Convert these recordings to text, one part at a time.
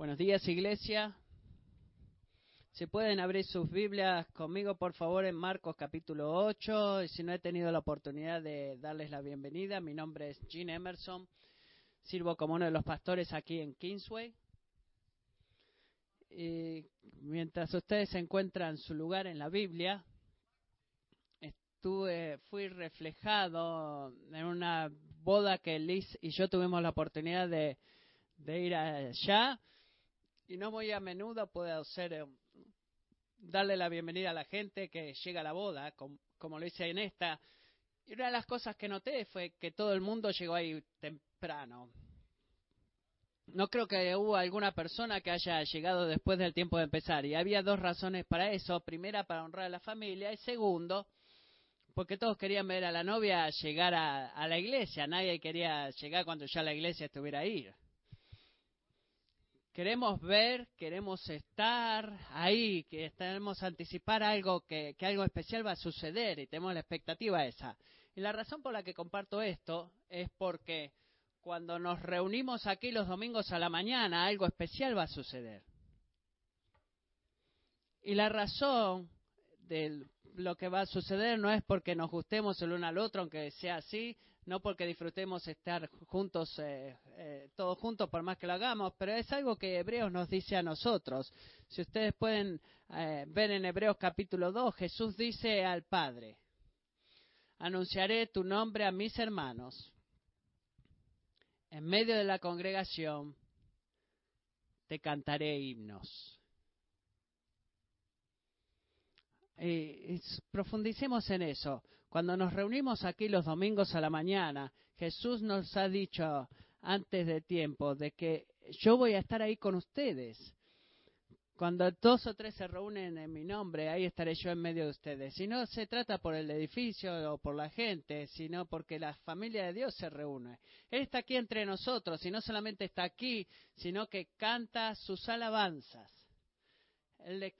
Buenos días, iglesia. Si pueden abrir sus Biblias conmigo, por favor, en Marcos capítulo 8. Y si no he tenido la oportunidad de darles la bienvenida, mi nombre es Gene Emerson. Sirvo como uno de los pastores aquí en Kingsway. Y mientras ustedes encuentran su lugar en la Biblia, estuve, fui reflejado en una boda que Liz y yo tuvimos la oportunidad de, de ir allá y no muy a menudo puedo ser eh, darle la bienvenida a la gente que llega a la boda, como, lo hice en esta. Y una de las cosas que noté fue que todo el mundo llegó ahí temprano. No creo que hubo alguna persona que haya llegado después del tiempo de empezar. Y había dos razones para eso. Primera, para honrar a la familia. Y segundo, porque todos querían ver a la novia llegar a, a la iglesia. Nadie quería llegar cuando ya la iglesia estuviera ahí. Queremos ver, queremos estar ahí, queremos anticipar algo que, que algo especial va a suceder y tenemos la expectativa esa. Y la razón por la que comparto esto es porque cuando nos reunimos aquí los domingos a la mañana, algo especial va a suceder. Y la razón de lo que va a suceder no es porque nos gustemos el uno al otro, aunque sea así, no porque disfrutemos estar juntos, eh, eh, todos juntos, por más que lo hagamos, pero es algo que Hebreos nos dice a nosotros. Si ustedes pueden eh, ver en Hebreos capítulo 2, Jesús dice al Padre, anunciaré tu nombre a mis hermanos. En medio de la congregación te cantaré himnos. profundicemos en eso. Cuando nos reunimos aquí los domingos a la mañana, Jesús nos ha dicho antes de tiempo de que yo voy a estar ahí con ustedes. Cuando dos o tres se reúnen en mi nombre, ahí estaré yo en medio de ustedes. Si no se trata por el edificio o por la gente, sino porque la familia de Dios se reúne. Él está aquí entre nosotros y no solamente está aquí, sino que canta sus alabanzas. Él,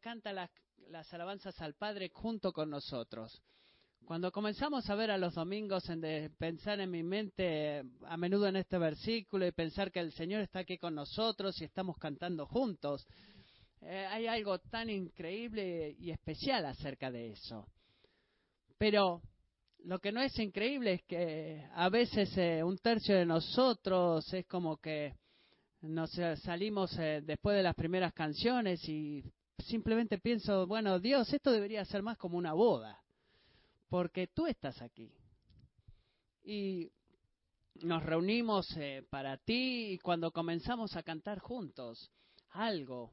canta las alabanzas al Padre junto con nosotros. Cuando comenzamos a ver a los domingos en de pensar en mi mente a menudo en este versículo y pensar que el Señor está aquí con nosotros y estamos cantando juntos, eh, hay algo tan increíble y especial acerca de eso. Pero lo que no es increíble es que a veces eh, un tercio de nosotros es como que nos eh, salimos después de las primeras canciones y simplemente pienso, bueno, Dios, esto debería ser más como una boda porque tú estás aquí. Y nos reunimos eh, para ti y cuando comenzamos a cantar juntos, algo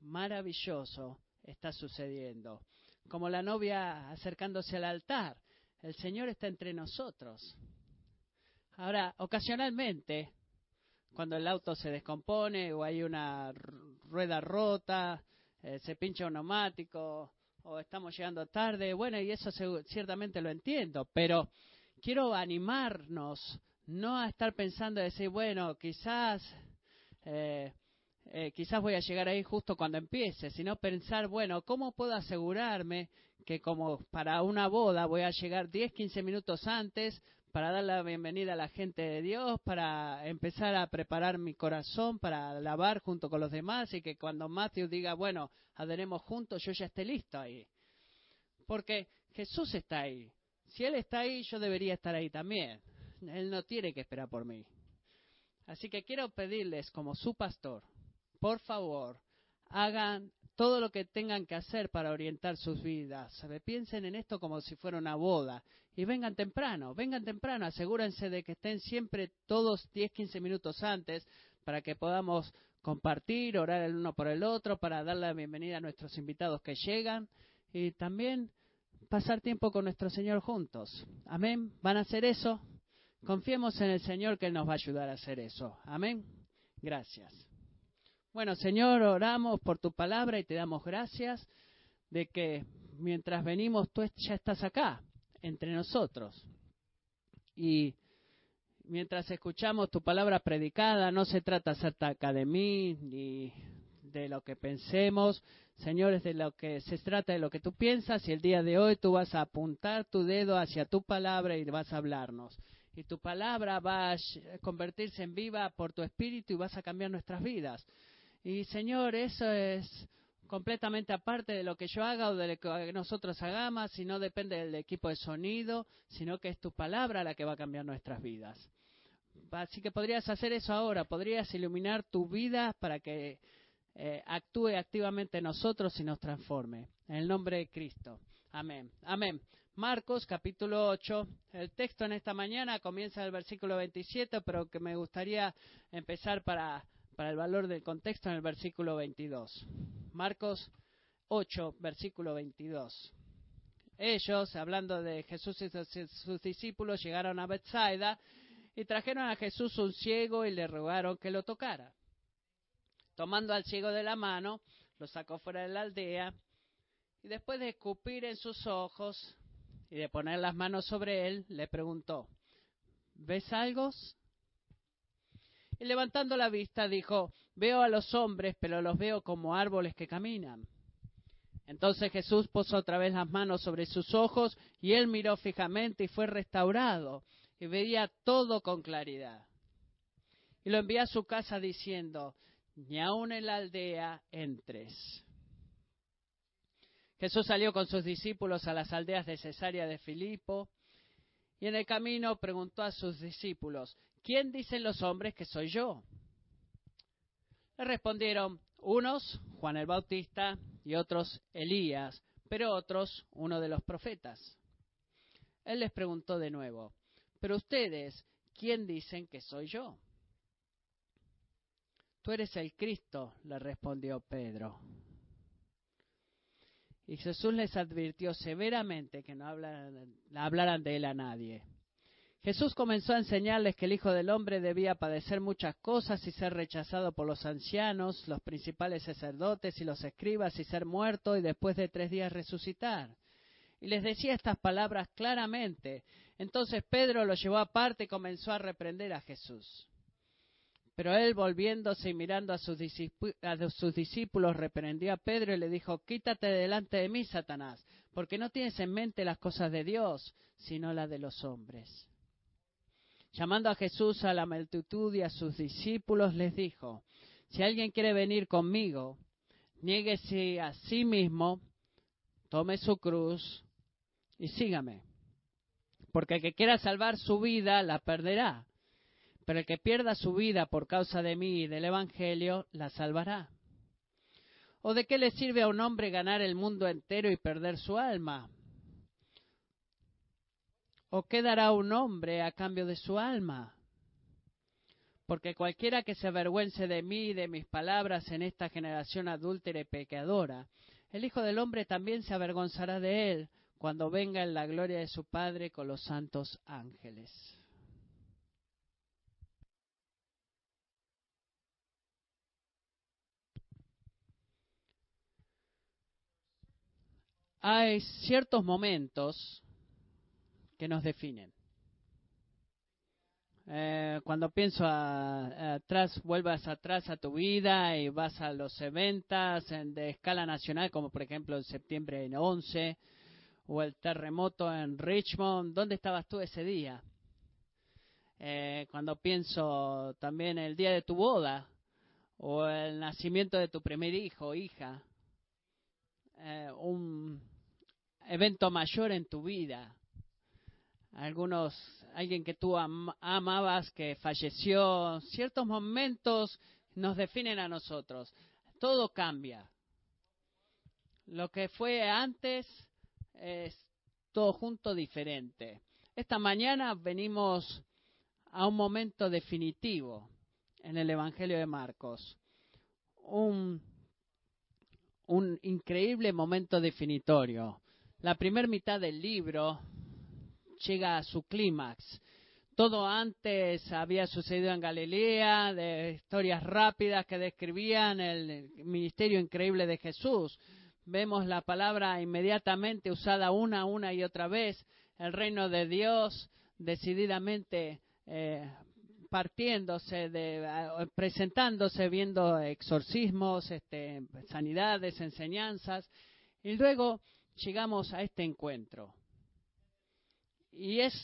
maravilloso está sucediendo. Como la novia acercándose al altar, el Señor está entre nosotros. Ahora, ocasionalmente, cuando el auto se descompone o hay una rueda rota, eh, se pincha un neumático, o estamos llegando tarde, bueno, y eso ciertamente lo entiendo, pero quiero animarnos no a estar pensando de decir, bueno, quizás, eh, eh, quizás voy a llegar ahí justo cuando empiece, sino pensar, bueno, ¿cómo puedo asegurarme que como para una boda voy a llegar 10, 15 minutos antes para dar la bienvenida a la gente de Dios, para empezar a preparar mi corazón, para lavar junto con los demás y que cuando Matthew diga, bueno, adoremos juntos, yo ya esté listo ahí. Porque Jesús está ahí. Si Él está ahí, yo debería estar ahí también. Él no tiene que esperar por mí. Así que quiero pedirles como su pastor, por favor, hagan todo lo que tengan que hacer para orientar sus vidas. Piensen en esto como si fuera una boda. Y vengan temprano, vengan temprano, asegúrense de que estén siempre todos 10, 15 minutos antes para que podamos compartir, orar el uno por el otro, para dar la bienvenida a nuestros invitados que llegan y también pasar tiempo con nuestro Señor juntos. Amén. ¿Van a hacer eso? Confiemos en el Señor que Él nos va a ayudar a hacer eso. Amén. Gracias. Bueno, Señor, oramos por tu palabra y te damos gracias de que mientras venimos tú ya estás acá, entre nosotros. Y mientras escuchamos tu palabra predicada, no se trata acerca de mí ni de lo que pensemos, Señor, es de lo que se trata de lo que tú piensas y el día de hoy tú vas a apuntar tu dedo hacia tu palabra y vas a hablarnos. y tu palabra va a convertirse en viva por tu espíritu y vas a cambiar nuestras vidas. Y Señor, eso es completamente aparte de lo que yo haga o de lo que nosotros hagamos, si no depende del equipo de sonido, sino que es tu palabra la que va a cambiar nuestras vidas. Así que podrías hacer eso ahora, podrías iluminar tu vida para que eh, actúe activamente en nosotros y nos transforme. En el nombre de Cristo. Amén. Amén. Marcos capítulo 8. El texto en esta mañana comienza en el versículo 27, pero que me gustaría empezar para, para el valor del contexto en el versículo 22. Marcos 8, versículo 22. Ellos, hablando de Jesús y sus discípulos, llegaron a Bethsaida y trajeron a Jesús un ciego y le rogaron que lo tocara. Tomando al ciego de la mano, lo sacó fuera de la aldea y después de escupir en sus ojos y de poner las manos sobre él, le preguntó, ¿ves algo? Y levantando la vista dijo, veo a los hombres, pero los veo como árboles que caminan. Entonces Jesús puso otra vez las manos sobre sus ojos y él miró fijamente y fue restaurado y veía todo con claridad. Y lo envió a su casa diciendo, ni aun en la aldea entres. Jesús salió con sus discípulos a las aldeas de Cesarea de Filipo y en el camino preguntó a sus discípulos, ¿quién dicen los hombres que soy yo? Le respondieron, unos Juan el Bautista y otros Elías, pero otros uno de los profetas. Él les preguntó de nuevo, pero ustedes, ¿quién dicen que soy yo? Tú eres el Cristo, le respondió Pedro. Y Jesús les advirtió severamente que no hablaran, de él a nadie. Jesús comenzó a enseñarles que el Hijo del Hombre debía padecer muchas cosas y ser rechazado por los ancianos, los principales sacerdotes y los escribas y ser muerto y después de tres días resucitar. Y les decía estas palabras claramente. Entonces Pedro lo llevó aparte y comenzó a reprender a Jesús. Pero él, volviéndose y mirando a sus, discípulos, reprendió a Pedro y le dijo, quítate delante de mí, Satanás, porque no tienes en mente las cosas de Dios, sino las de los hombres. Llamando a Jesús a la multitud y a sus discípulos, les dijo, si alguien quiere venir conmigo, niéguese a sí mismo, tome su cruz y sígame. Porque el que quiera salvar su vida, la perderá pero el que pierda su vida por causa de mí y del Evangelio, la salvará. ¿O de qué le sirve a un hombre ganar el mundo entero y perder su alma? ¿O qué dará un hombre a cambio de su alma? Porque cualquiera que se avergüence de mí y de mis palabras en esta generación adúltera y pecadora, el Hijo del Hombre también se avergonzará de él cuando venga en la gloria de su Padre con los santos ángeles. Hay ciertos momentos que nos definen. Eh, cuando pienso atrás, vuelvas atrás a tu vida y vas a los eventos de escala nacional, como por ejemplo en septiembre en 11, o el terremoto en Richmond, ¿dónde estabas tú ese día? Eh, cuando pienso también el día de tu boda, o el nacimiento de tu primer hijo o hija, eh, un, evento mayor en tu vida. Algunos, alguien que tú amabas que falleció, ciertos momentos nos definen a nosotros. Todo cambia. Lo que fue antes es todo junto diferente. Esta mañana venimos a un momento definitivo en el Evangelio de Marcos. Un, un increíble momento definitorio la primera mitad del libro llega a su clímax. Todo antes había sucedido en Galilea, de historias rápidas que describían el ministerio increíble de Jesús. Vemos la palabra inmediatamente usada una, una y otra vez. El reino de Dios decididamente eh, partiéndose, de, presentándose, viendo exorcismos, este, sanidades, enseñanzas. Y luego llegamos a este encuentro. Y es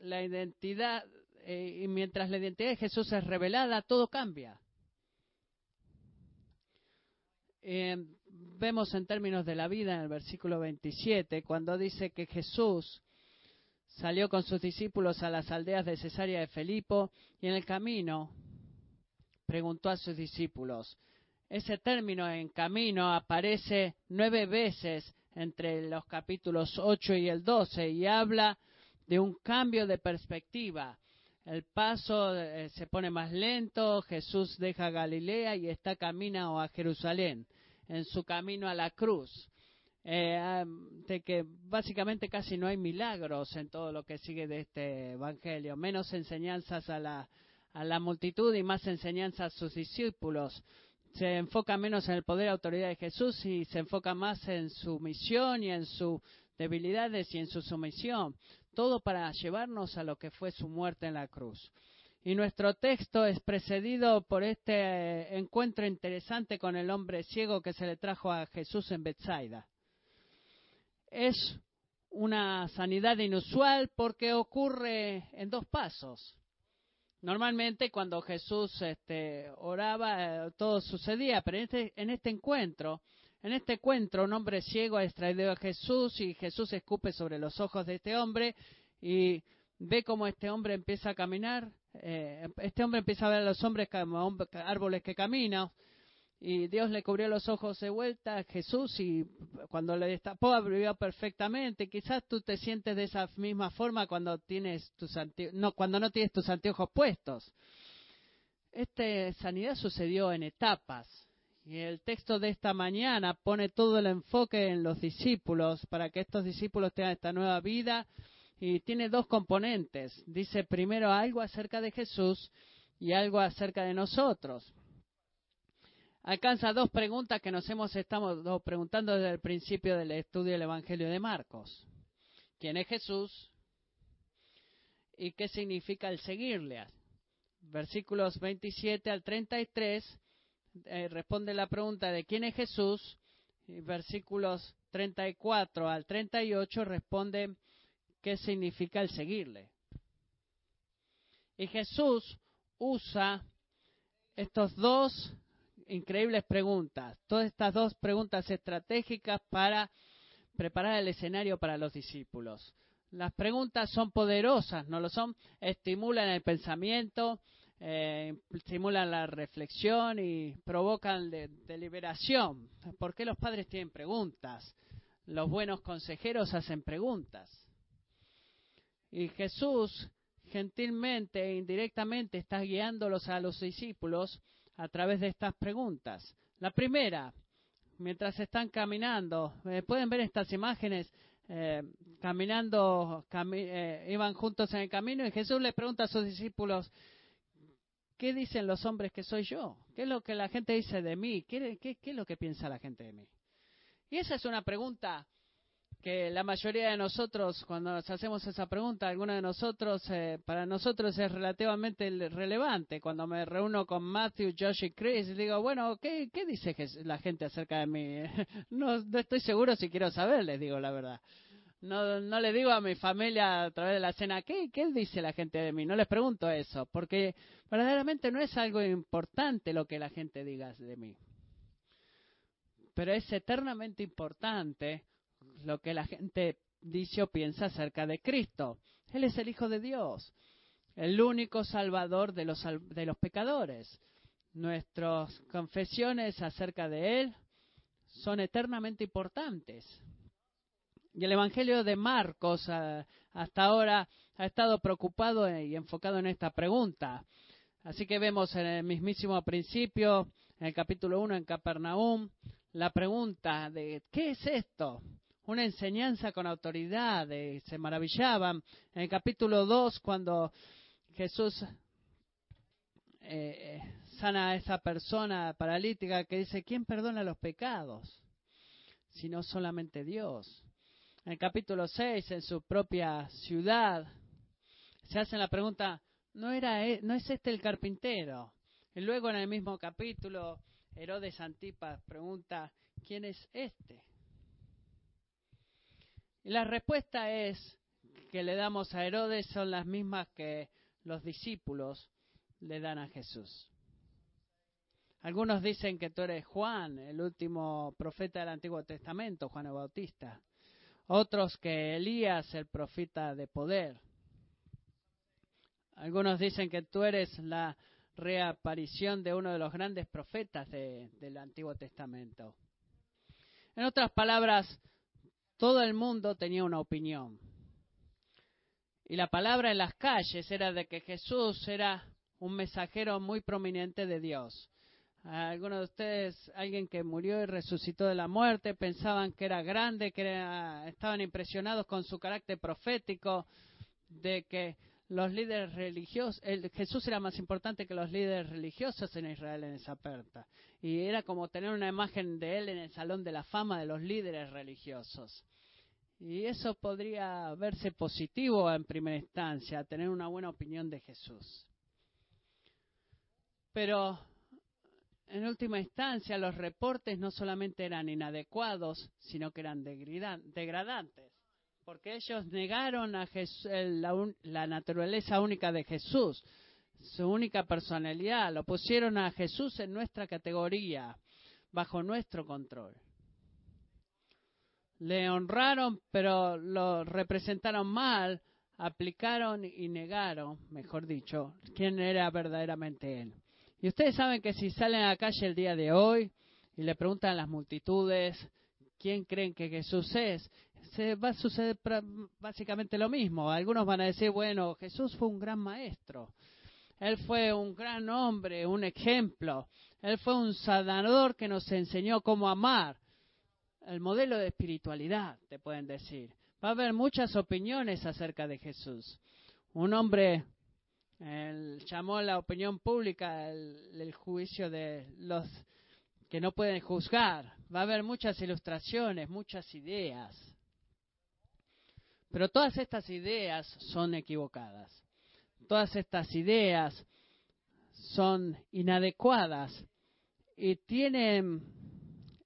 la identidad, eh, y mientras la identidad de Jesús es revelada, todo cambia. Eh, vemos en términos de la vida en el versículo 27, cuando dice que Jesús salió con sus discípulos a las aldeas de Cesarea de Felipo y en el camino preguntó a sus discípulos. Ese término en camino aparece nueve veces entre los capítulos 8 y el 12 y habla de un cambio de perspectiva. El paso eh, se pone más lento, Jesús deja Galilea y está camino a Jerusalén, en su camino a la cruz. Eh, de que básicamente casi no hay milagros en todo lo que sigue de este Evangelio, menos enseñanzas a la, a la multitud y más enseñanzas a sus discípulos. Se enfoca menos en el poder y autoridad de Jesús y se enfoca más en su misión y en sus debilidades y en su sumisión. Todo para llevarnos a lo que fue su muerte en la cruz. Y nuestro texto es precedido por este encuentro interesante con el hombre ciego que se le trajo a Jesús en Bethsaida es una sanidad inusual porque ocurre en dos pasos. Normalmente cuando Jesús este, oraba eh, todo sucedía, pero en este, en este encuentro, en este encuentro un hombre ciego ha extraído a Jesús y Jesús escupe sobre los ojos de este hombre y ve cómo este hombre empieza a caminar. Eh, este hombre empieza a ver a los hombres como árboles que caminan y Dios le cubrió los ojos de vuelta a Jesús y cuando le destapó abrió perfectamente. Quizás tú te sientes de esa misma forma cuando tienes tus no cuando no tienes tus anteojos puestos. Esta sanidad sucedió en etapas y el texto de esta mañana pone todo el enfoque en los discípulos para que estos discípulos tengan esta nueva vida y tiene dos componentes. Dice primero algo acerca de Jesús y algo acerca de nosotros alcanza dos preguntas que nos hemos estado preguntando desde el principio del estudio del Evangelio de Marcos. ¿Quién es Jesús? ¿Y qué significa el seguirle? Versículos 27 al 33 eh, responde la pregunta de quién es Jesús. Y versículos 34 al 38 responde qué significa el seguirle. Y Jesús usa estos dos increíbles preguntas. Todas estas dos preguntas estratégicas para preparar el escenario para los discípulos. Las preguntas son poderosas, ¿no lo son? Estimulan el pensamiento, eh, estimulan la reflexión y provocan deliberación. ¿Por qué los padres tienen preguntas? Los buenos consejeros hacen preguntas. Y Jesús gentilmente e indirectamente está guiándolos a los discípulos a través de estas preguntas. La primera, mientras están caminando, eh, pueden ver estas imágenes, eh, caminando, eh, iban juntos en el camino y Jesús le pregunta a sus discípulos, ¿qué dicen los hombres que soy yo? ¿Qué es lo que la gente dice de mí? ¿Qué, qué es lo que piensa la gente de mí? Y esa es una pregunta que la mayoría de nosotros, cuando nos hacemos esa pregunta, algunos de nosotros, eh, para nosotros es relativamente relevante. Cuando me reúno con Matthew, Josh y Chris, digo, bueno, ¿qué, qué dice la gente acerca de mí? no, no estoy seguro si quiero saber, les digo la verdad. No, no le digo a mi familia a través de la cena, ¿qué, ¿qué dice la gente de mí? No les pregunto eso, porque verdaderamente no es algo importante lo que la gente diga de mí. Pero es eternamente importante lo que la gente dice o piensa acerca de Cristo. Él es el Hijo de Dios, el único Salvador de los, de los pecadores. Nuestras confesiones acerca de Él son eternamente importantes. Y el Evangelio de Marcos hasta ahora ha estado preocupado y enfocado en esta pregunta. Así que vemos en el mismísimo principio, en el capítulo 1 en Capernaum, la pregunta de ¿qué es esto? Una enseñanza con autoridad, se maravillaban. En el capítulo 2, cuando Jesús eh, sana a esa persona paralítica que dice, ¿quién perdona los pecados? Sino solamente Dios. En el capítulo 6, en su propia ciudad, se hacen la pregunta, ¿no, era, e, ¿no es este el carpintero? Y luego en el mismo capítulo, Herodes Antipas pregunta, ¿quién es este? Y la respuesta es que le damos a Herodes son las mismas que los discípulos le dan a Jesús. Algunos dicen que tú eres Juan, el último profeta del Antiguo Testamento, Juan el Bautista. Otros que Elías, el profeta de poder. Algunos dicen que tú eres la reaparición de uno de los grandes profetas del Antiguo Testamento. En otras palabras, todo el mundo tenía una opinión. Y la palabra en las calles era de que Jesús era un mensajero muy prominente de Dios. Algunos de ustedes, alguien que murió y resucitó de la muerte, pensaban que era grande, que estaban impresionados con su carácter profético, de que los líderes religiosos, Jesús era más importante que los líderes religiosos en Israel en esa puerta. Y era como tener una imagen de él en el salón de la fama de los líderes religiosos. Y eso podría verse positivo en primera instancia, tener una buena opinión de Jesús. Pero en última instancia los reportes no solamente eran inadecuados, sino que eran degradantes, porque ellos negaron a la, naturaleza única de Jesús, su única personalidad, lo pusieron a Jesús en nuestra categoría, bajo nuestro control. Le honraron, pero lo representaron mal, aplicaron y negaron, mejor dicho, quién era verdaderamente Él. Y ustedes saben que si salen a la calle el día de hoy y le preguntan a las multitudes quién creen que Jesús es, se va a suceder básicamente lo mismo. Algunos van a decir, bueno, Jesús fue un gran maestro. Él fue un gran hombre, un ejemplo. Él fue un sanador que nos enseñó cómo amar. El modelo de espiritualidad, te pueden decir. Va a haber muchas opiniones acerca de Jesús. Un hombre él llamó la opinión pública el, juicio de los que no pueden juzgar. Va a haber muchas ilustraciones, muchas ideas. Pero todas estas ideas son equivocadas. Todas estas ideas son inadecuadas y tienen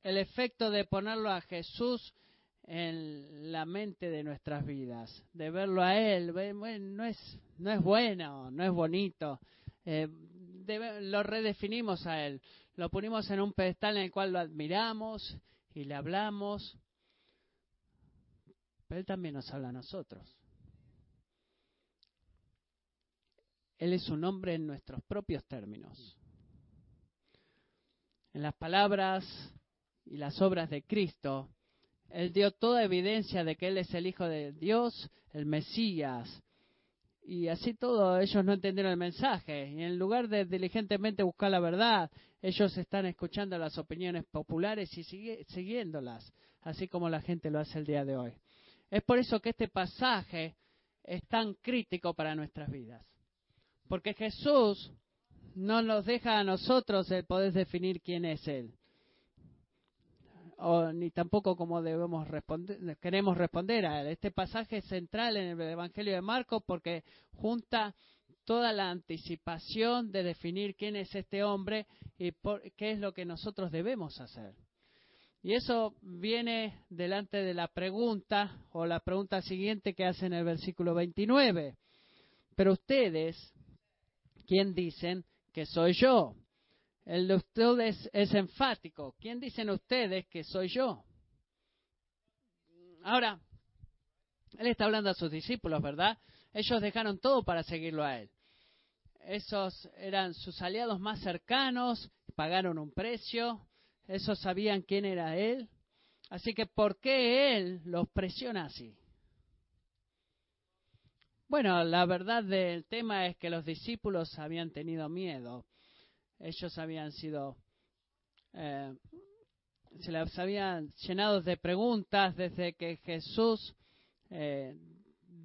el efecto de ponerlo a Jesús en la mente de nuestras vidas, de verlo a Él. no, es, no es bueno, no es bonito. Eh, lo redefinimos a Él, lo ponimos en un pedestal en el cual lo admiramos y le hablamos. Pero Él también nos habla a nosotros. Él es un hombre en nuestros propios términos. En las palabras y las obras de Cristo, él dio toda evidencia de que Él es el Hijo de Dios, el Mesías. Y así todo, ellos no entendieron el mensaje. Y en lugar de diligentemente buscar la verdad, ellos están escuchando las opiniones populares y siguiéndolas, así como la gente lo hace el día de hoy. Es por eso que este pasaje es tan crítico para nuestras vidas. Porque Jesús no nos deja a nosotros el poder definir quién es Él o, ni tampoco como debemos responder, queremos responder a él. Este pasaje es central en el Evangelio de Marcos porque junta toda la anticipación de definir quién es este hombre y qué es lo que nosotros debemos hacer. Y eso viene delante de la pregunta o la pregunta siguiente que hace en el versículo 29. Pero ustedes, ¿quién dicen que soy yo? El de ustedes es enfático. ¿Quién dicen ustedes que soy yo? Ahora, él está hablando a sus discípulos, ¿verdad? Ellos dejaron todo para seguirlo a él. Esos eran sus aliados más cercanos, pagaron un precio, esos sabían quién era él. Así que, ¿por qué él los presiona así? Bueno, la verdad del tema es que los discípulos habían tenido miedo ellos habían sido, eh, se les habían llenado de preguntas desde que Jesús eh,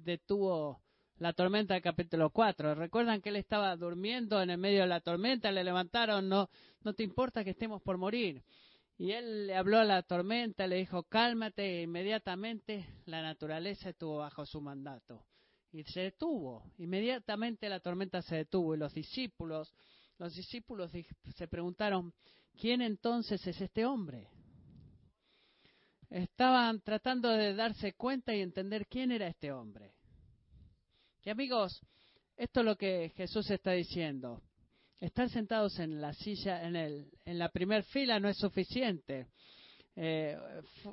detuvo la tormenta del capítulo 4. Recuerdan que él estaba durmiendo en el medio de la tormenta, le levantaron, no, no te importa que estemos por morir. Y él le habló a la tormenta, le dijo, cálmate, e inmediatamente la naturaleza estuvo bajo su mandato. Y se detuvo, inmediatamente la tormenta se detuvo y los discípulos los discípulos se preguntaron, ¿quién entonces es este hombre? Estaban tratando de darse cuenta y entender quién era este hombre. Que amigos, esto es lo que Jesús está diciendo. Estar sentados en la silla, en, el, en la primera fila no es suficiente. Eh,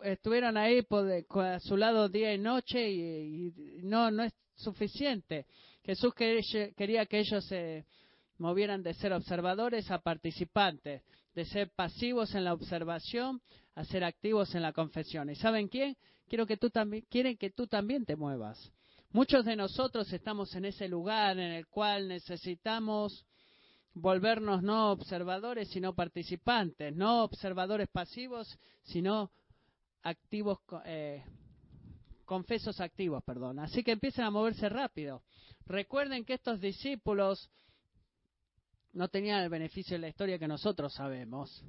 estuvieron ahí a su lado día y noche y, no, no es suficiente. Jesús quería que ellos se movieran de ser observadores a participantes, de ser pasivos en la observación a ser activos en la confesión. ¿Y saben quién? Quiero que tú también, quieren que tú también te muevas. Muchos de nosotros estamos en ese lugar en el cual necesitamos volvernos no observadores, sino participantes, no observadores pasivos, sino activos, eh, confesos activos, perdón. Así que empiecen a moverse rápido. Recuerden que estos discípulos no tenían el beneficio de la historia que nosotros sabemos.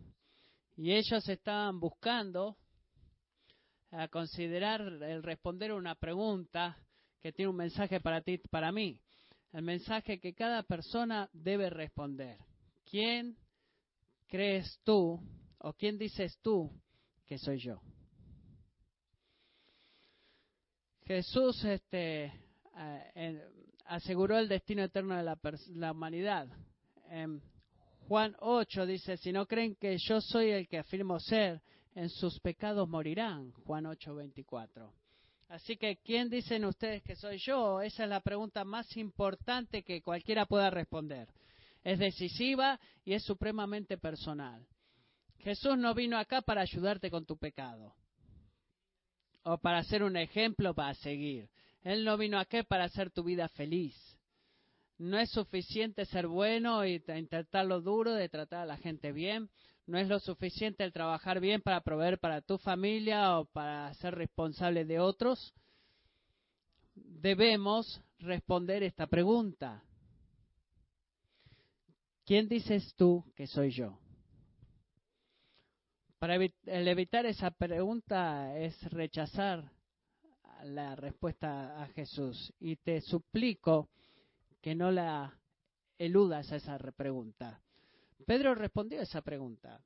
Y ellos estaban buscando a considerar el responder una pregunta que tiene un mensaje para ti, para mí. El mensaje que cada persona debe responder. ¿Quién crees tú o quién dices tú que soy yo? Jesús este, eh, aseguró el destino eterno de la, la humanidad. Juan 8 dice, si no creen que yo soy el que afirmo ser, en sus pecados morirán. Juan 8, 24. Así que, ¿quién dicen ustedes que soy yo? Esa es la pregunta más importante que cualquiera pueda responder. Es decisiva y es supremamente personal. Jesús no vino acá para ayudarte con tu pecado o para ser un ejemplo para seguir. Él no vino acá para hacer tu vida feliz. No es suficiente ser bueno y intentarlo duro de tratar a la gente bien no es lo suficiente el trabajar bien para proveer para tu familia o para ser responsable de otros, debemos responder esta pregunta. ¿Quién dices tú que soy yo? Para evitar esa pregunta es rechazar la respuesta a Jesús y te suplico que no la eludas a esa pregunta. Pedro respondió a esa pregunta.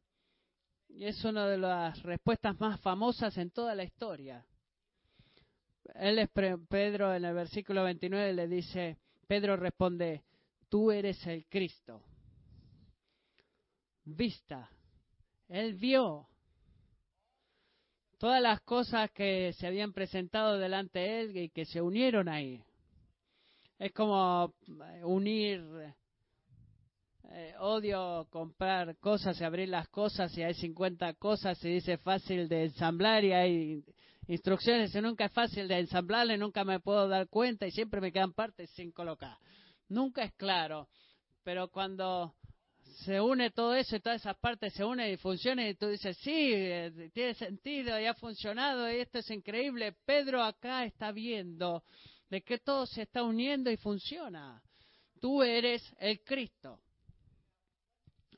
Y es una de las respuestas más famosas en toda la historia. Él Pedro en el versículo 29 le dice, Pedro responde, tú eres el Cristo. Vista. Él vio todas las cosas que se habían presentado delante de él y que se unieron ahí. Es como unir eh, odio comprar cosas y abrir las cosas y hay 50 cosas y dice fácil de ensamblar y hay instrucciones y nunca es fácil de ensamblarle, nunca me puedo dar cuenta y siempre me quedan partes sin colocar. Nunca es claro, pero cuando se une todo eso y todas esas partes se unen y funcionan y tú dices, sí, eh, tiene sentido y ha funcionado y esto es increíble. Pedro acá está viendo de que todo se está uniendo y funciona. Tú eres el Cristo.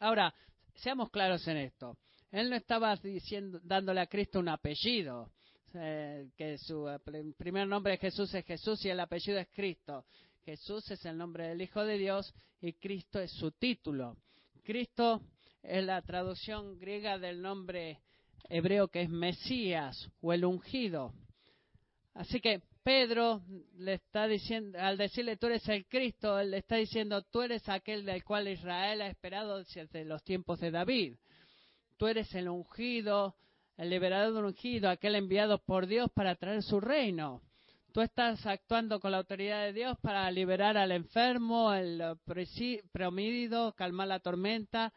Ahora, seamos claros en esto. Él no estaba diciendo, dándole a Cristo un apellido, eh, que su eh, primer nombre de Jesús es Jesús y el apellido es Cristo. Jesús es el nombre del Hijo de Dios y Cristo es su título. Cristo es la traducción griega del nombre hebreo que es Mesías o el ungido. Así que Pedro le está diciendo, al decirle tú eres el Cristo, él le está diciendo tú eres aquel del cual Israel ha esperado desde los tiempos de David. Tú eres el ungido, el liberador ungido, aquel enviado por Dios para traer su reino. Tú estás actuando con la autoridad de Dios para liberar al enfermo, al promídido, calmar la tormenta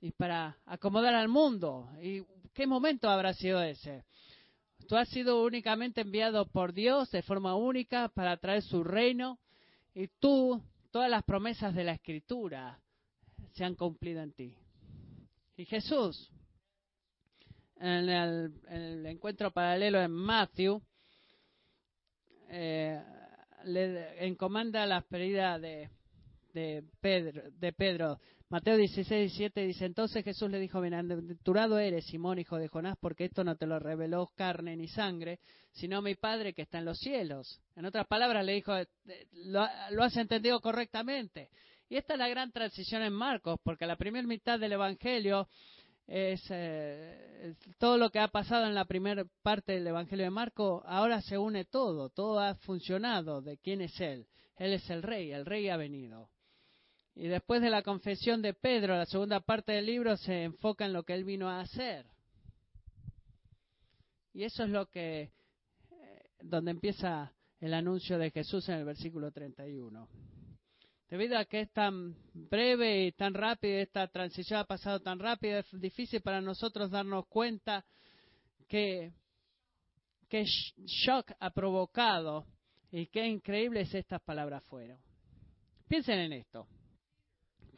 y para acomodar al mundo. ¿Y qué momento habrá sido ese? Tú has sido únicamente enviado por Dios de forma única para traer su reino y tú, todas las promesas de la Escritura se han cumplido en ti. Y Jesús, en el, encuentro paralelo en Matthew, eh, le encomanda la pedida de, de Pedro Mateo 16, 17 dice, entonces Jesús le dijo, bienaventurado eres, Simón, hijo de Jonás, porque esto no te lo reveló carne ni sangre, sino mi Padre que está en los cielos. En otras palabras, le dijo, lo, has entendido correctamente. Y esta es la gran transición en Marcos, porque la primera mitad del Evangelio es eh, todo lo que ha pasado en la primera parte del Evangelio de Marcos, ahora se une todo, todo ha funcionado de quién es Él. Él es el rey, el rey ha venido. Y después de la confesión de Pedro, la segunda parte del libro se enfoca en lo que él vino a hacer. Y eso es lo que, eh, donde empieza el anuncio de Jesús en el versículo 31. Debido a que es tan breve y tan rápido, esta transición ha pasado tan rápido, es difícil para nosotros darnos cuenta que, qué shock ha provocado y qué increíbles estas palabras fueron. Piensen en esto.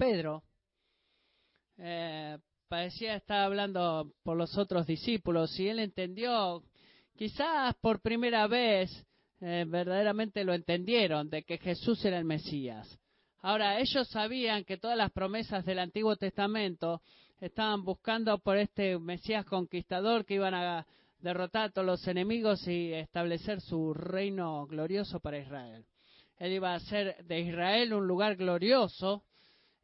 Pedro eh, parecía estar hablando por los otros discípulos y él entendió, quizás por primera vez, eh, verdaderamente lo entendieron, de que Jesús era el Mesías. Ahora, ellos sabían que todas las promesas del Antiguo Testamento estaban buscando por este Mesías conquistador que iban a derrotar a todos los enemigos y establecer su reino glorioso para Israel. Él iba a hacer de Israel un lugar glorioso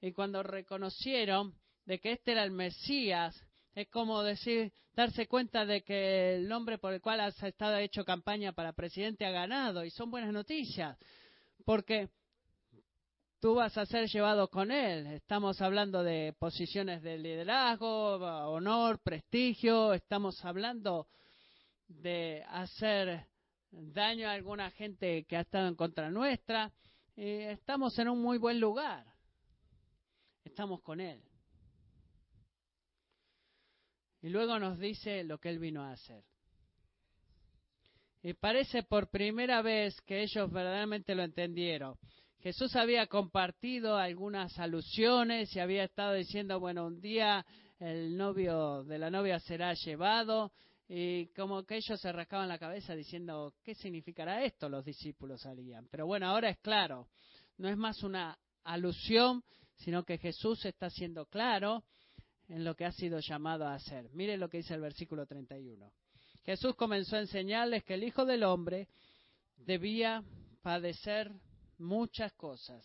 y cuando reconocieron de que este era el Mesías, es como decir, darse cuenta de que el nombre por el cual has estado hecho campaña para presidente ha ganado y son buenas noticias, porque tú vas a ser llevado con él. Estamos hablando de posiciones de liderazgo, honor, prestigio, estamos hablando de hacer daño a alguna gente que ha estado en contra nuestra. estamos en un muy buen lugar. Estamos con él. Y luego nos dice lo que él vino a hacer. Y parece por primera vez que ellos verdaderamente lo entendieron. Jesús había compartido algunas alusiones y había estado diciendo, bueno, un día el novio de la novia será llevado y como que ellos se rascaban la cabeza diciendo, ¿qué significará esto? Los discípulos salían. Pero bueno, ahora es claro, no es más una alusión, sino que Jesús está siendo claro en lo que ha sido llamado a hacer. Mire lo que dice el versículo 31. Jesús comenzó a enseñarles que el Hijo del Hombre debía padecer muchas cosas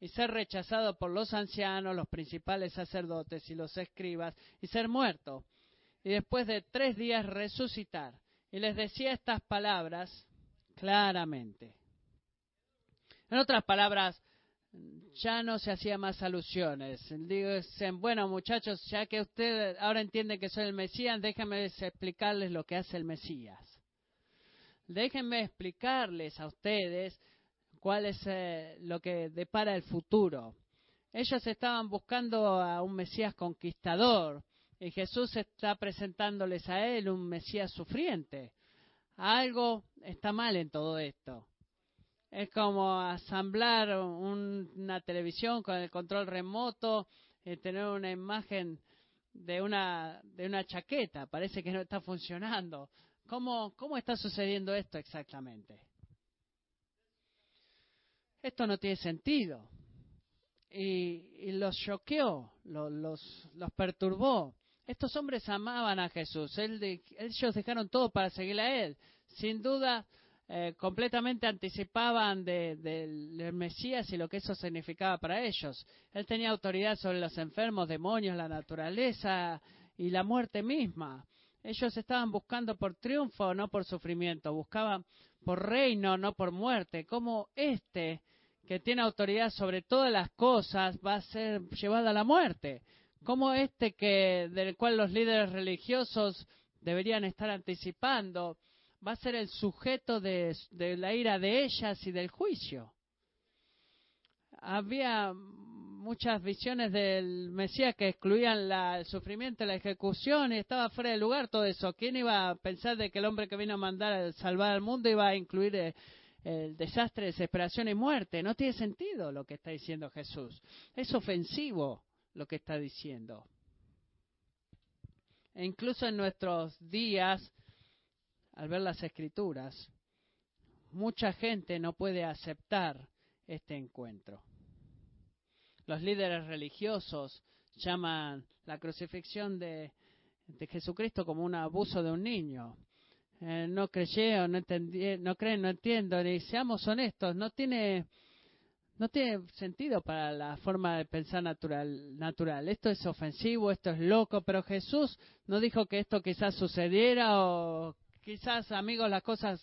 y ser rechazado por los ancianos, los principales sacerdotes y los escribas y ser muerto y después de tres días resucitar. Y les decía estas palabras claramente. En otras palabras, ya no se hacía más alusiones. Dicen, bueno muchachos, ya que usted ahora entiende que soy el Mesías, déjenme explicarles lo que hace el Mesías. Déjenme explicarles a ustedes cuál es eh, lo que depara el futuro. Ellos estaban buscando a un Mesías conquistador y Jesús está presentándoles a él un Mesías sufriente. Algo está mal en todo esto. Es como asamblar una televisión con el control remoto y tener una imagen de una, de una chaqueta. Parece que no está funcionando. ¿Cómo, cómo está sucediendo esto exactamente? esto no tiene sentido. Y, los choqueó, los, los, perturbó. Estos hombres amaban a Jesús, ellos dejaron todo para seguir a Él. Sin duda, eh, completamente anticipaban del Mesías y lo que eso significaba para ellos. Él tenía autoridad sobre los enfermos, demonios, la naturaleza y la muerte misma. Ellos estaban buscando por triunfo, no por sufrimiento, buscaban por reino, no por muerte. Como este que tiene autoridad sobre todas las cosas va a ser llevado a la muerte. Como este que del cual los líderes religiosos deberían estar anticipando va a ser el sujeto de, la ira de ellas y del juicio. Había muchas visiones del Mesías que excluían el sufrimiento, la ejecución, y estaba fuera de lugar todo eso. ¿Quién iba a pensar de que el hombre que vino a mandar a salvar al mundo iba a incluir eh, el desastre, desesperación y muerte. No tiene sentido lo que está diciendo Jesús. Es ofensivo lo que está diciendo. E incluso en nuestros días, al ver las escrituras, mucha gente no puede aceptar este encuentro. Los líderes religiosos llaman la crucifixión de, Jesucristo como un abuso de un niño. Eh, no creyeron, no, entendí, no creen, no entiendo. Y seamos honestos, no tiene, no tiene sentido para la forma de pensar natural, natural. Esto es ofensivo, esto es loco, pero Jesús no dijo que esto quizás sucediera o quizás, amigos, las cosas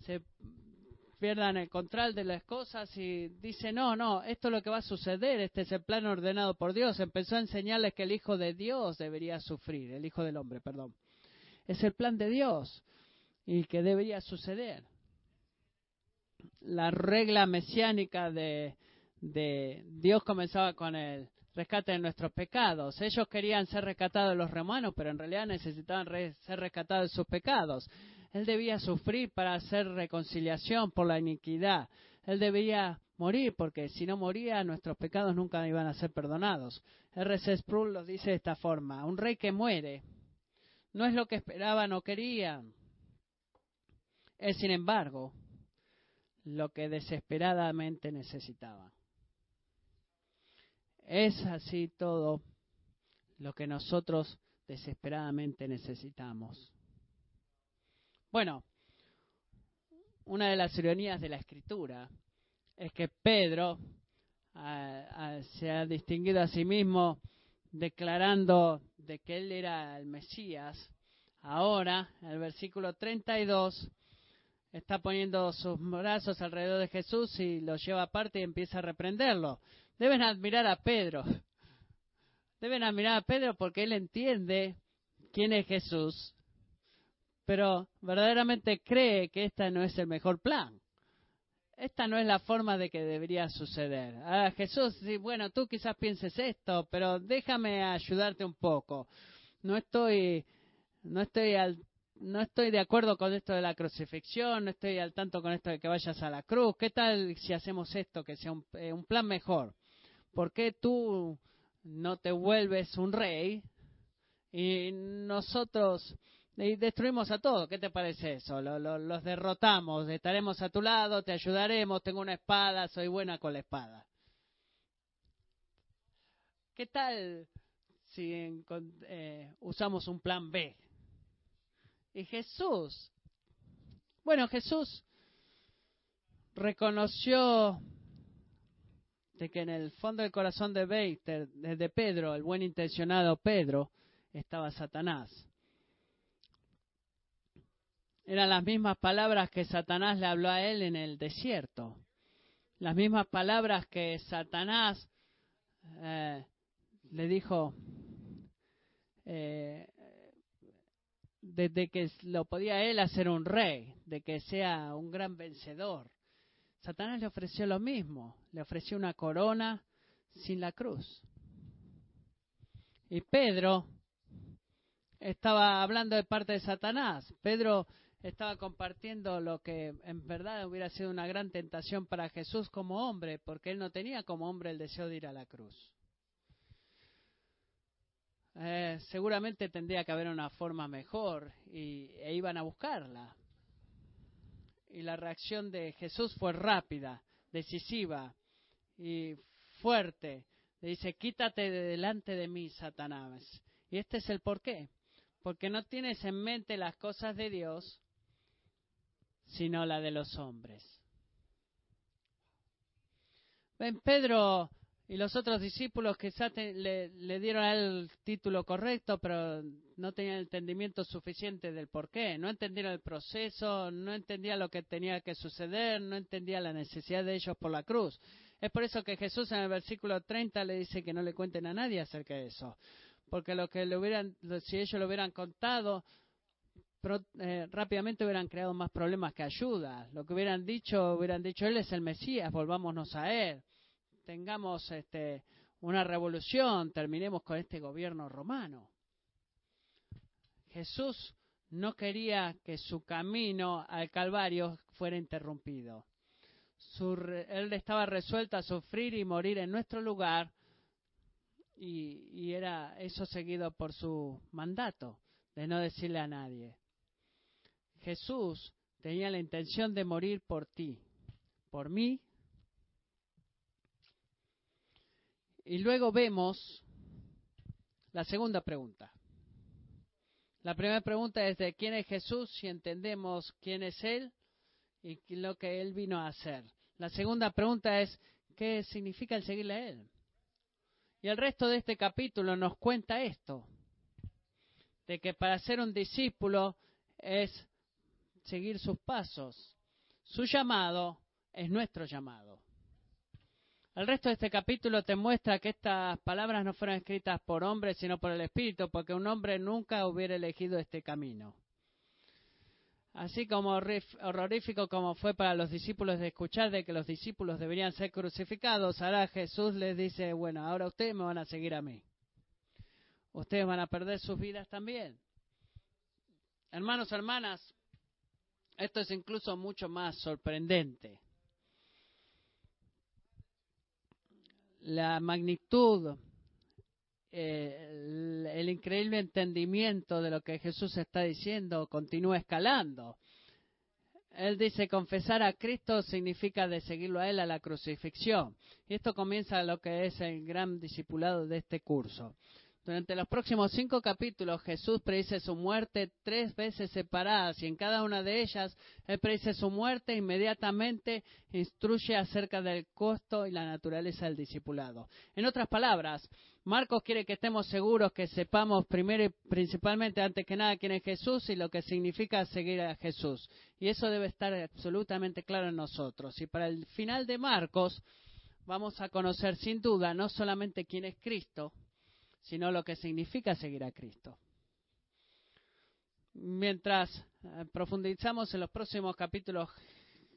se, pierdan el control de las cosas y dice, no, no, esto es lo que va a suceder, este es el plan ordenado por Dios. Empezó a enseñarles que el Hijo de Dios debería sufrir, el Hijo del Hombre, perdón. Es el plan de Dios y que debería suceder. La regla mesiánica de, de Dios comenzaba con el rescate de nuestros pecados. Ellos querían ser rescatados de los romanos, pero en realidad necesitaban ser rescatados de sus pecados. Él debía sufrir para hacer reconciliación por la iniquidad. Él debía morir, porque si no moría, nuestros pecados nunca iban a ser perdonados. R.C. Sproul lo dice de esta forma: un rey que muere no es lo que esperaban o querían. Es, sin embargo, lo que desesperadamente necesitaban. Es así todo lo que nosotros desesperadamente necesitamos. Bueno, una de las ironías de la escritura es que Pedro se ha distinguido a sí mismo declarando de que él era el Mesías. Ahora, en el versículo 32, está poniendo sus brazos alrededor de Jesús y lo lleva aparte y empieza a reprenderlo. Deben admirar a Pedro. Deben admirar a Pedro porque él entiende quién es Jesús pero verdaderamente cree que este no es el mejor plan. Esta no es la forma de que debería suceder. Jesús, sí, bueno, tú quizás pienses esto, pero déjame ayudarte un poco. No estoy, no estoy al, no estoy de acuerdo con esto de la crucifixión, no estoy al tanto con esto de que vayas a la cruz. ¿Qué tal si hacemos esto, que sea un, eh, un plan mejor? ¿Por qué tú no te vuelves un rey y nosotros destruimos a todos. ¿Qué te parece eso? los derrotamos, estaremos a tu lado, te ayudaremos, tengo una espada, soy buena con la espada. ¿Qué tal si eh, usamos un plan B? Y Jesús, bueno, Jesús reconoció de que en el fondo del corazón de, de Pedro, el buen intencionado Pedro, estaba Satanás. Eran las mismas palabras que Satanás le habló a él en el desierto. Las mismas palabras que Satanás eh, le dijo eh, desde que lo podía él hacer un rey, de que sea un gran vencedor. Satanás le ofreció lo mismo, le ofreció una corona sin la cruz. Y Pedro estaba hablando de parte de Satanás. Pedro estaba compartiendo lo que en verdad hubiera sido una gran tentación para Jesús como hombre, porque él no tenía como hombre el deseo de ir a la cruz. Eh, seguramente tendría que haber una forma mejor y, e iban a buscarla. Y la reacción de Jesús fue rápida, decisiva y fuerte. Le dice, quítate de delante de mí, Satanás. Y este es el porqué. Porque no tienes en mente las cosas de Dios, sino la de los hombres. Ven, Pedro y los otros discípulos quizás le, dieron el título correcto, pero no tenían entendimiento suficiente del por qué. No entendieron el proceso, no entendían lo que tenía que suceder, no entendían la necesidad de ellos por la cruz. Es por eso que Jesús en el versículo 30 le dice que no le cuenten a nadie acerca de eso. Porque lo que le hubieran, si ellos lo hubieran contado, eh, rápidamente hubieran creado más problemas que ayuda. Lo que hubieran dicho, hubieran dicho, Él es el Mesías, volvámonos a Él. Tengamos este, una revolución, terminemos con este gobierno romano. Jesús no quería que su camino al Calvario fuera interrumpido. Él estaba resuelto a sufrir y morir en nuestro lugar y, y era eso seguido por su mandato de no decirle a nadie. Jesús tenía la intención de morir por ti, por mí. Y luego vemos la segunda pregunta. La primera pregunta es de quién es Jesús, si entendemos quién es Él y lo que Él vino a hacer. La segunda pregunta es qué significa el seguirle a Él. Y el resto de este capítulo nos cuenta esto, de que para ser un discípulo es seguir sus pasos. Su llamado es nuestro llamado. El resto de este capítulo te muestra que estas palabras no fueron escritas por hombres, sino por el Espíritu, porque un hombre nunca hubiera elegido este camino. Así como horrorífico como fue para los discípulos de escuchar de que los discípulos deberían ser crucificados, ahora Jesús les dice, bueno, ahora ustedes me van a seguir a mí. Ustedes van a perder sus vidas también. Hermanos, hermanas, esto es incluso mucho más sorprendente. La magnitud, eh, el, increíble entendimiento de lo que Jesús está diciendo continúa escalando. Él dice, confesar a Cristo significa de seguirlo a Él a la crucifixión. Y esto comienza lo que es el gran discipulado de este curso. Durante los próximos cinco capítulos Jesús predice su muerte tres veces separadas y en cada una de ellas Él predice su muerte inmediatamente instruye acerca del costo y la naturaleza del discipulado. En otras palabras, Marcos quiere que estemos seguros que sepamos primero y principalmente antes que nada quién es Jesús y lo que significa seguir a Jesús. Y eso debe estar absolutamente claro en nosotros. Y para el final de Marcos vamos a conocer sin duda no solamente quién es Cristo, sino lo que significa seguir a Cristo. Mientras eh, profundizamos en los próximos capítulos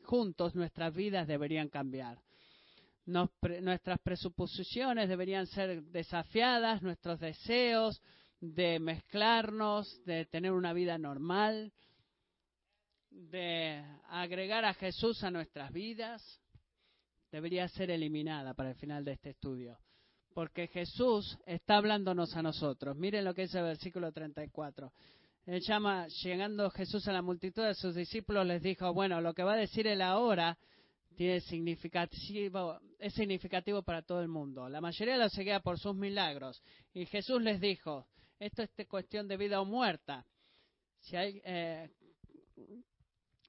juntos, nuestras vidas deberían cambiar. nuestras presuposiciones deberían ser desafiadas, nuestros deseos de mezclarnos, de tener una vida normal, de agregar a Jesús a nuestras vidas, debería ser eliminada para el final de este estudio porque Jesús está hablándonos a nosotros. Miren lo que dice el versículo 34. Él llama, llegando Jesús a la multitud de sus discípulos, les dijo, bueno, lo que va a decir él ahora tiene significativo, es significativo para todo el mundo. La mayoría lo seguía por sus milagros. Y Jesús les dijo, esto es cuestión de vida o muerta. Si hay, eh,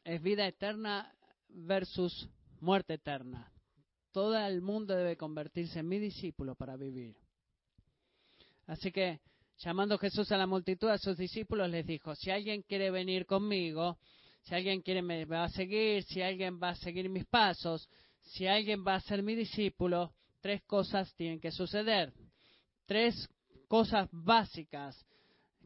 es vida eterna versus muerte eterna. Todo el mundo debe convertirse en mi discípulo para vivir. Así que, llamando Jesús a la multitud, a sus discípulos, les dijo, si alguien quiere venir conmigo, si alguien quiere me va a seguir, si alguien va a seguir mis pasos, si alguien va a ser mi discípulo, tres cosas tienen que suceder. Tres cosas básicas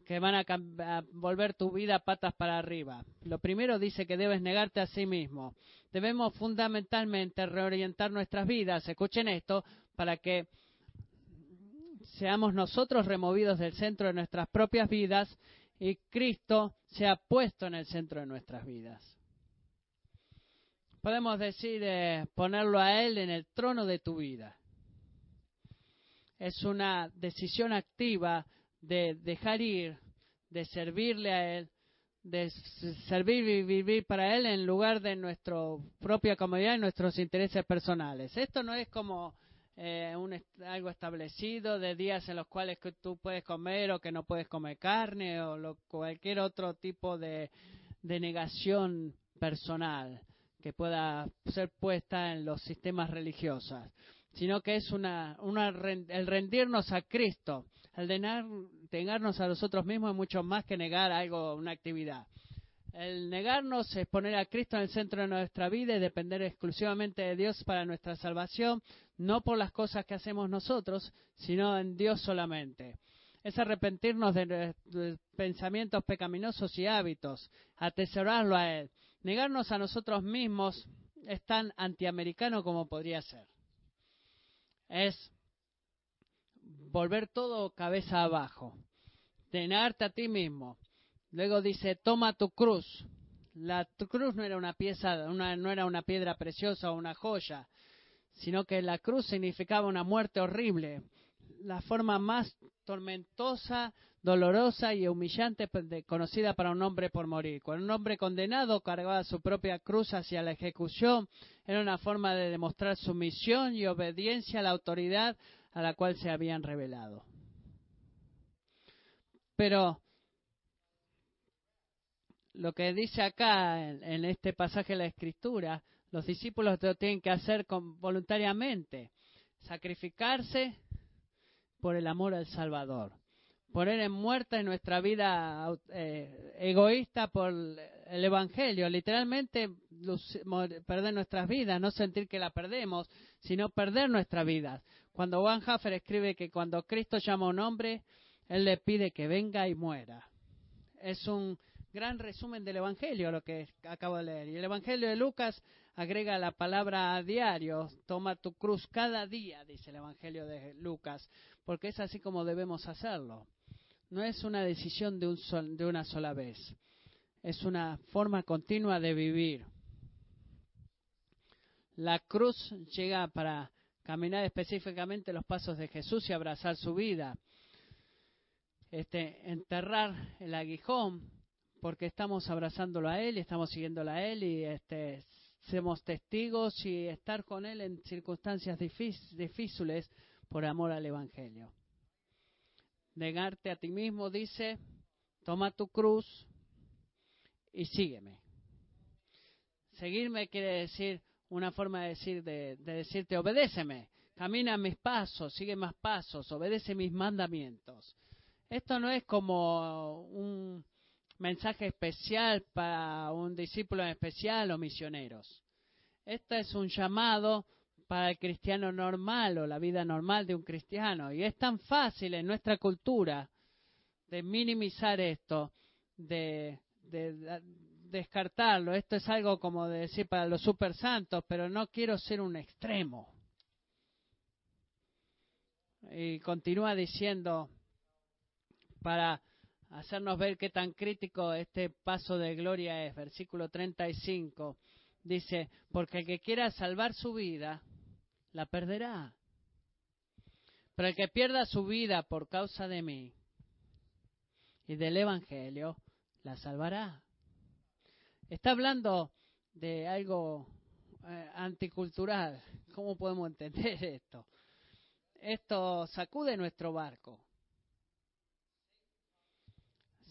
que van a, volver tu vida patas para arriba. Lo primero dice que debes negarte a sí mismo. Debemos fundamentalmente reorientar nuestras vidas, escuchen esto, para que seamos nosotros removidos del centro de nuestras propias vidas y Cristo sea puesto en el centro de nuestras vidas. Podemos decir eh, ponerlo a Él en el trono de tu vida. Es una decisión activa de dejar ir, de servirle a Él, de servir y vivir para Él en lugar de nuestra propia comodidad y nuestros intereses personales. Esto no es como eh, un, algo establecido de días en los cuales que tú puedes comer o que no puedes comer carne o cualquier otro tipo de, negación personal que pueda ser puesta en los sistemas religiosos, sino que es una, una, el rendirnos a Cristo el negarnos a nosotros mismos es mucho más que negar algo, una actividad. El negarnos es poner a Cristo en el centro de nuestra vida y depender exclusivamente de Dios para nuestra salvación, no por las cosas que hacemos nosotros, sino en Dios solamente. Es arrepentirnos de, pensamientos pecaminosos y hábitos, atesorarlo a Él. Negarnos a nosotros mismos es tan antiamericano como podría ser. Es volver todo cabeza abajo, tenerte a ti mismo. Luego dice, toma tu cruz. La cruz no era una pieza, una, no era una piedra preciosa o una joya, sino que la cruz significaba una muerte horrible, la forma más tormentosa, dolorosa y humillante conocida para un hombre por morir. Cuando un hombre condenado cargaba su propia cruz hacia la ejecución, era una forma de demostrar sumisión y obediencia a la autoridad a la cual se habían revelado. Pero lo que dice acá en, este pasaje de la Escritura, los discípulos lo tienen que hacer voluntariamente, sacrificarse por el amor al Salvador, poner en muerte nuestra vida eh, egoísta por el Evangelio, literalmente perder nuestras vidas, no sentir que la perdemos, sino perder nuestra vida. Cuando Juan Haffer escribe que cuando Cristo llama a un hombre, Él le pide que venga y muera. Es un gran resumen del Evangelio lo que acabo de leer. Y el Evangelio de Lucas agrega la palabra a diario, toma tu cruz cada día, dice el Evangelio de Lucas, porque es así como debemos hacerlo. No es una decisión de una sola vez, es una forma continua de vivir. La cruz llega para caminar específicamente los pasos de Jesús y abrazar su vida. Este, enterrar el aguijón porque estamos abrazándolo a Él y estamos siguiéndolo a Él y este, somos testigos y estar con Él en circunstancias difíciles por amor al Evangelio. Negarte a ti mismo dice, toma tu cruz y sígueme. Seguirme quiere decir una forma de decir de, de decirte obedéceme, camina mis pasos, sigue más pasos, obedece mis mandamientos. Esto no es como un mensaje especial para un discípulo en especial o misioneros. Este es un llamado para el cristiano normal o la vida normal de un cristiano. Y es tan fácil en nuestra cultura de minimizar esto, de, descartarlo. Esto es algo como de decir para los super santos, pero no quiero ser un extremo. Y continúa diciendo, para hacernos ver qué tan crítico este paso de gloria es. Versículo 35 dice, porque el que quiera salvar su vida, la perderá. Pero el que pierda su vida por causa de mí y del Evangelio, la salvará. Está hablando de algo eh, anticultural. ¿Cómo podemos entender esto? Esto sacude nuestro barco.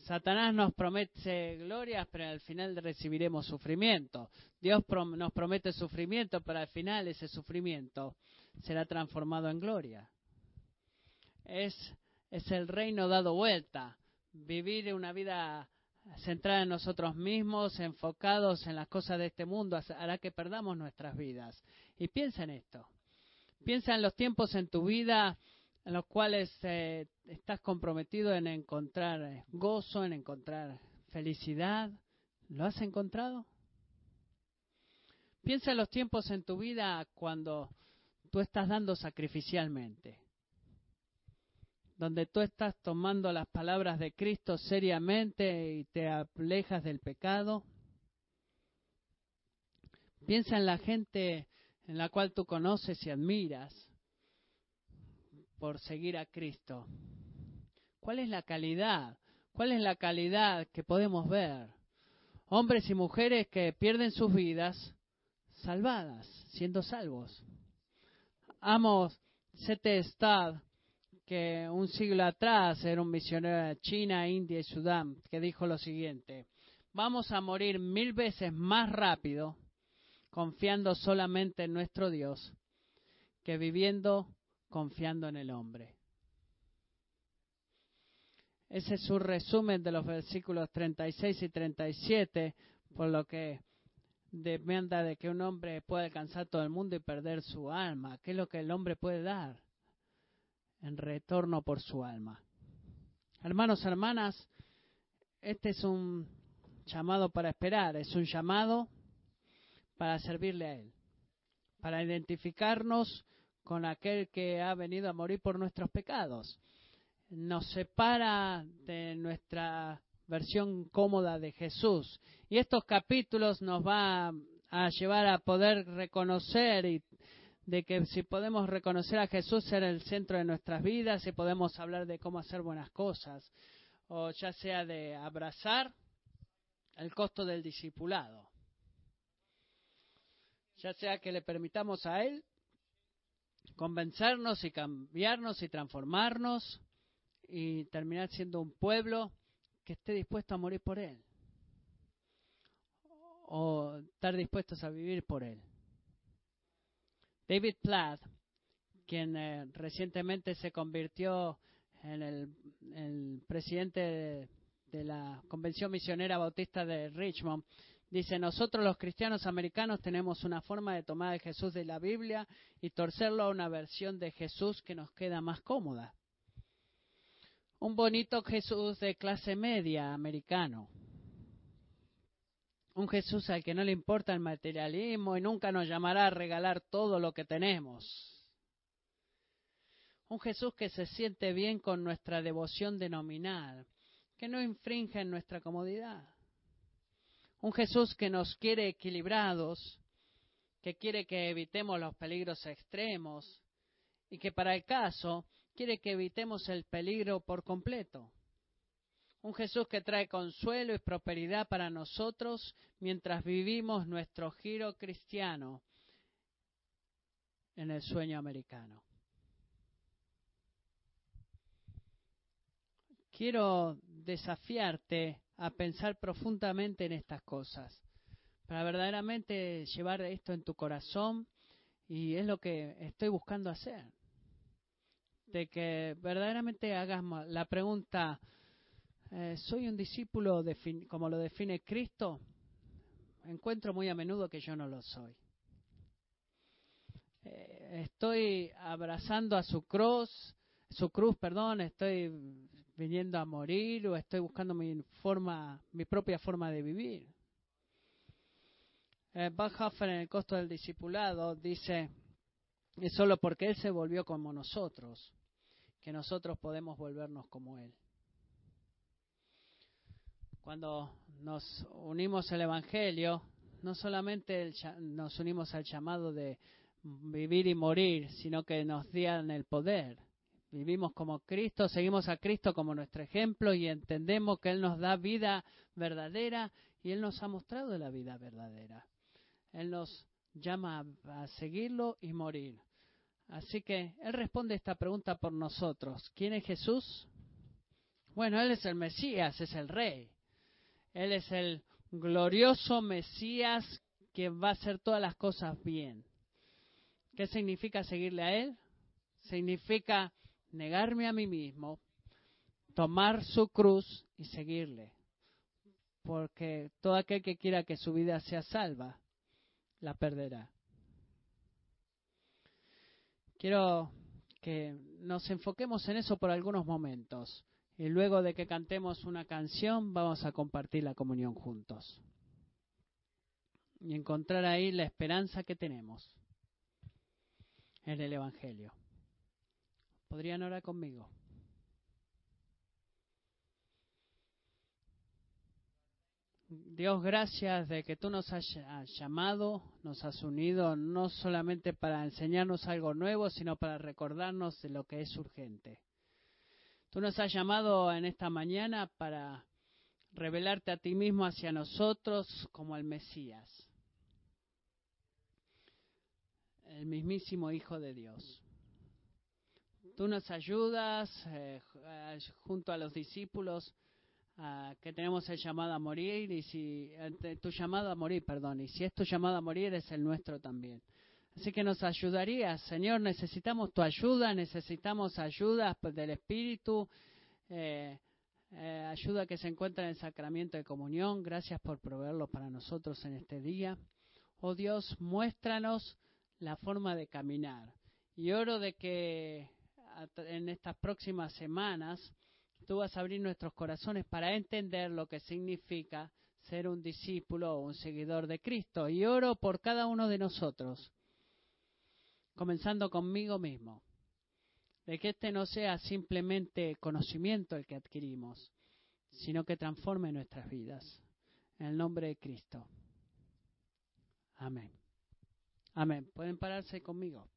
Satanás nos promete glorias, pero al final recibiremos sufrimiento. Dios nos promete sufrimiento, pero al final ese sufrimiento será transformado en gloria. Es, es el reino dado vuelta. Vivir una vida centrada en nosotros mismos, enfocados en las cosas de este mundo, hará que perdamos nuestras vidas. Y piensa en esto. Piensa en los tiempos en tu vida en los cuales eh, estás comprometido en encontrar eh, gozo, en encontrar felicidad. ¿Lo has encontrado? Piensa en los tiempos en tu vida cuando tú estás dando sacrificialmente, donde tú estás tomando las palabras de Cristo seriamente y te alejas del pecado. Piensa en la gente en la cual tú conoces y admiras por seguir a Cristo. ¿Cuál es la calidad? ¿Cuál es la calidad que podemos ver? Hombres y mujeres que pierden sus vidas salvadas, siendo salvos. Amos Sete Stad, que un siglo atrás era un misionero de China, India y Sudán, que dijo lo siguiente, vamos a morir mil veces más rápido confiando solamente en nuestro Dios que viviendo confiando en el hombre. Ese es su resumen de los versículos 36 y 37, por lo que demanda de que un hombre pueda alcanzar todo el mundo y perder su alma. ¿Qué es lo que el hombre puede dar en retorno por su alma? Hermanos, hermanas, este es un llamado para esperar, es un llamado para servirle a Él, para identificarnos con aquel que ha venido a morir por nuestros pecados. Nos separa de nuestra versión cómoda de Jesús. Y estos capítulos nos va a llevar a poder reconocer y de que si podemos reconocer a Jesús ser el centro de nuestras vidas, y podemos hablar de cómo hacer buenas cosas, o ya sea de abrazar el costo del discipulado, ya sea que le permitamos a Él convencernos y cambiarnos y transformarnos y terminar siendo un pueblo que esté dispuesto a morir por Él o estar dispuestos a vivir por Él. David Platt, quien eh, recientemente se convirtió en el, presidente de la Convención Misionera Bautista de Richmond. Dice, nosotros los cristianos americanos tenemos una forma de tomar a Jesús de la Biblia y torcerlo a una versión de Jesús que nos queda más cómoda. Un bonito Jesús de clase media americano. Un Jesús al que no le importa el materialismo y nunca nos llamará a regalar todo lo que tenemos. Un Jesús que se siente bien con nuestra devoción denominal, que no infringe en nuestra comodidad. Un Jesús que nos quiere equilibrados, que quiere que evitemos los peligros extremos y que para el caso quiere que evitemos el peligro por completo. Un Jesús que trae consuelo y prosperidad para nosotros mientras vivimos nuestro giro cristiano en el sueño americano. Quiero desafiarte a pensar profundamente en estas cosas, para verdaderamente llevar esto en tu corazón y es lo que estoy buscando hacer. De que verdaderamente hagas la pregunta, eh, ¿soy un discípulo como lo define Cristo? Encuentro muy a menudo que yo no lo soy. Eh, estoy abrazando a su cruz, su cruz, perdón, estoy viniendo a morir o estoy buscando mi forma, mi propia forma de vivir. Eh, en el costo del discipulado dice, es solo porque Él se volvió como nosotros, que nosotros podemos volvernos como Él. Cuando nos unimos al Evangelio, no solamente nos unimos al llamado de vivir y morir, sino que nos dieron el poder Vivimos como Cristo, seguimos a Cristo como nuestro ejemplo y entendemos que Él nos da vida verdadera y Él nos ha mostrado la vida verdadera. Él nos llama a, seguirlo y morir. Así que Él responde esta pregunta por nosotros. ¿Quién es Jesús? Bueno, Él es el Mesías, es el Rey. Él es el glorioso Mesías que va a hacer todas las cosas bien. ¿Qué significa seguirle a Él? Significa negarme a mí mismo, tomar su cruz y seguirle. Porque todo aquel que quiera que su vida sea salva, la perderá. Quiero que nos enfoquemos en eso por algunos momentos. Y luego de que cantemos una canción, vamos a compartir la comunión juntos. Y encontrar ahí la esperanza que tenemos en el Evangelio. ¿Podrían orar conmigo? Dios, gracias de que tú nos has llamado, nos has unido, no solamente para enseñarnos algo nuevo, sino para recordarnos de lo que es urgente. Tú nos has llamado en esta mañana para revelarte a ti mismo hacia nosotros como el Mesías, el mismísimo Hijo de Dios tú nos ayudas eh, junto a los discípulos que tenemos el llamado a morir y si tu llamado a morir, perdón, y si es tu llamado a morir es el nuestro también. Así que nos ayudarías, Señor, necesitamos tu ayuda, necesitamos ayuda del Espíritu, eh, eh, ayuda que se encuentra en el sacramento de comunión. Gracias por proveerlo para nosotros en este día. Oh Dios, muéstranos la forma de caminar. Y oro de que en estas próximas semanas, tú vas a abrir nuestros corazones para entender lo que significa ser un discípulo o un seguidor de Cristo. Y oro por cada uno de nosotros, comenzando conmigo mismo, de que este no sea simplemente conocimiento el que adquirimos, sino que transforme nuestras vidas. En el nombre de Cristo. Amén. Amén. Pueden pararse conmigo.